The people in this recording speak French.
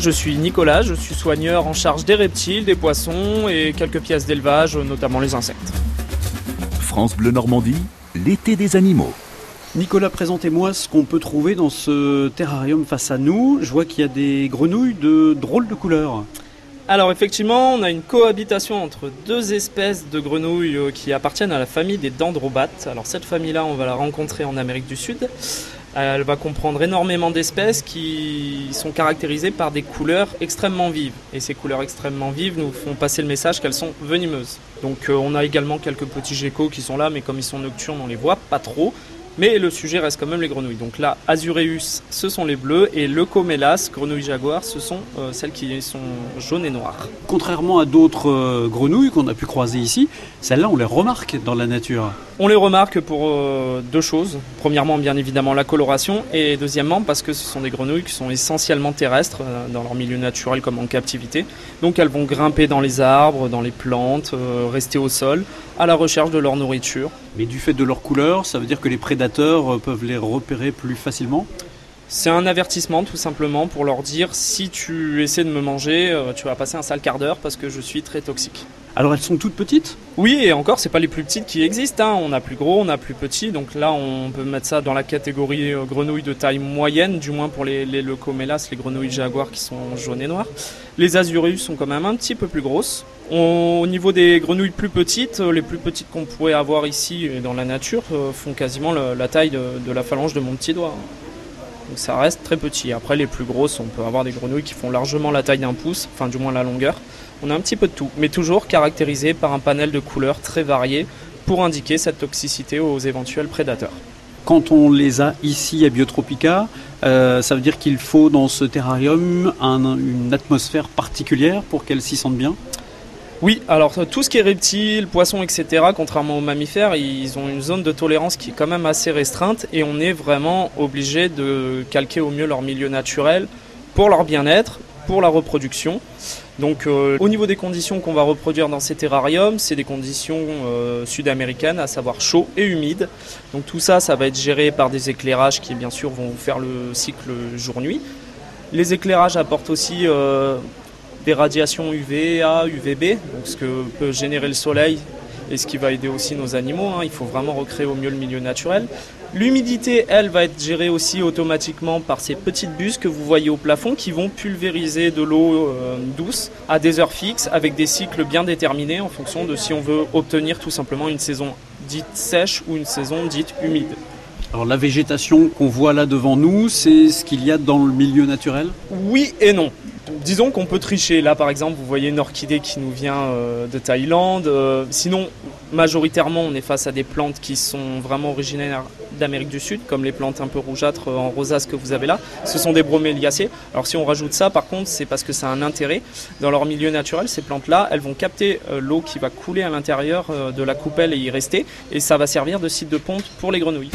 Je suis Nicolas, je suis soigneur en charge des reptiles, des poissons et quelques pièces d'élevage, notamment les insectes. France Bleu Normandie, l'été des animaux. Nicolas, présentez-moi ce qu'on peut trouver dans ce terrarium face à nous. Je vois qu'il y a des grenouilles de drôles de couleurs. Alors effectivement, on a une cohabitation entre deux espèces de grenouilles euh, qui appartiennent à la famille des dendrobates. Alors cette famille-là, on va la rencontrer en Amérique du Sud. Elle va comprendre énormément d'espèces qui sont caractérisées par des couleurs extrêmement vives. Et ces couleurs extrêmement vives nous font passer le message qu'elles sont venimeuses. Donc euh, on a également quelques petits geckos qui sont là, mais comme ils sont nocturnes, on les voit pas trop. Mais le sujet reste quand même les grenouilles. Donc là, Azureus, ce sont les bleus, et Leucomélas, grenouilles jaguar, ce sont euh, celles qui sont jaunes et noires. Contrairement à d'autres euh, grenouilles qu'on a pu croiser ici, celles-là, on les remarque dans la nature. On les remarque pour euh, deux choses. Premièrement, bien évidemment, la coloration, et deuxièmement, parce que ce sont des grenouilles qui sont essentiellement terrestres dans leur milieu naturel comme en captivité. Donc elles vont grimper dans les arbres, dans les plantes, rester au sol, à la recherche de leur nourriture. Mais du fait de leur couleur, ça veut dire que les prédateurs euh, peuvent les repérer plus facilement c'est un avertissement tout simplement pour leur dire si tu essaies de me manger, euh, tu vas passer un sale quart d'heure parce que je suis très toxique. Alors elles sont toutes petites? Oui, et encore, c'est pas les plus petites qui existent. Hein. On a plus gros, on a plus petit. Donc là, on peut mettre ça dans la catégorie euh, grenouilles de taille moyenne, du moins pour les, les les grenouilles jaguars qui sont jaunes et noires. Les azurus sont quand même un petit peu plus grosses. au niveau des grenouilles plus petites, euh, les plus petites qu'on pourrait avoir ici dans la nature font quasiment la taille de, de la phalange de mon petit doigt. Donc ça reste très petit. Après les plus grosses, on peut avoir des grenouilles qui font largement la taille d'un pouce, enfin du moins la longueur. On a un petit peu de tout, mais toujours caractérisé par un panel de couleurs très varié pour indiquer cette toxicité aux éventuels prédateurs. Quand on les a ici à Biotropica, euh, ça veut dire qu'il faut dans ce terrarium une atmosphère particulière pour qu'elles s'y sentent bien? Oui, alors tout ce qui est reptiles, poissons, etc., contrairement aux mammifères, ils ont une zone de tolérance qui est quand même assez restreinte et on est vraiment obligé de calquer au mieux leur milieu naturel pour leur bien-être, pour la reproduction. Donc euh, au niveau des conditions qu'on va reproduire dans ces terrariums, c'est des conditions euh, sud-américaines, à savoir chaud et humide. Donc tout ça, ça va être géré par des éclairages qui bien sûr vont faire le cycle jour-nuit. Les éclairages apportent aussi euh, des radiations UVA, UVB, donc ce que peut générer le soleil et ce qui va aider aussi nos animaux. Hein. Il faut vraiment recréer au mieux le milieu naturel. L'humidité, elle, va être gérée aussi automatiquement par ces petites bus que vous voyez au plafond qui vont pulvériser de l'eau euh, douce à des heures fixes avec des cycles bien déterminés en fonction de si on veut obtenir tout simplement une saison dite sèche ou une saison dite humide. Alors la végétation qu'on voit là devant nous, c'est ce qu'il y a dans le milieu naturel? Oui et non disons qu'on peut tricher. Là, par exemple, vous voyez une orchidée qui nous vient euh, de Thaïlande. Euh, sinon, majoritairement, on est face à des plantes qui sont vraiment originaires d'Amérique du Sud, comme les plantes un peu rougeâtres en rosace que vous avez là. Ce sont des broméliacées. Alors, si on rajoute ça, par contre, c'est parce que ça a un intérêt. Dans leur milieu naturel, ces plantes-là, elles vont capter euh, l'eau qui va couler à l'intérieur de la coupelle et y rester. Et ça va servir de site de ponte pour les grenouilles.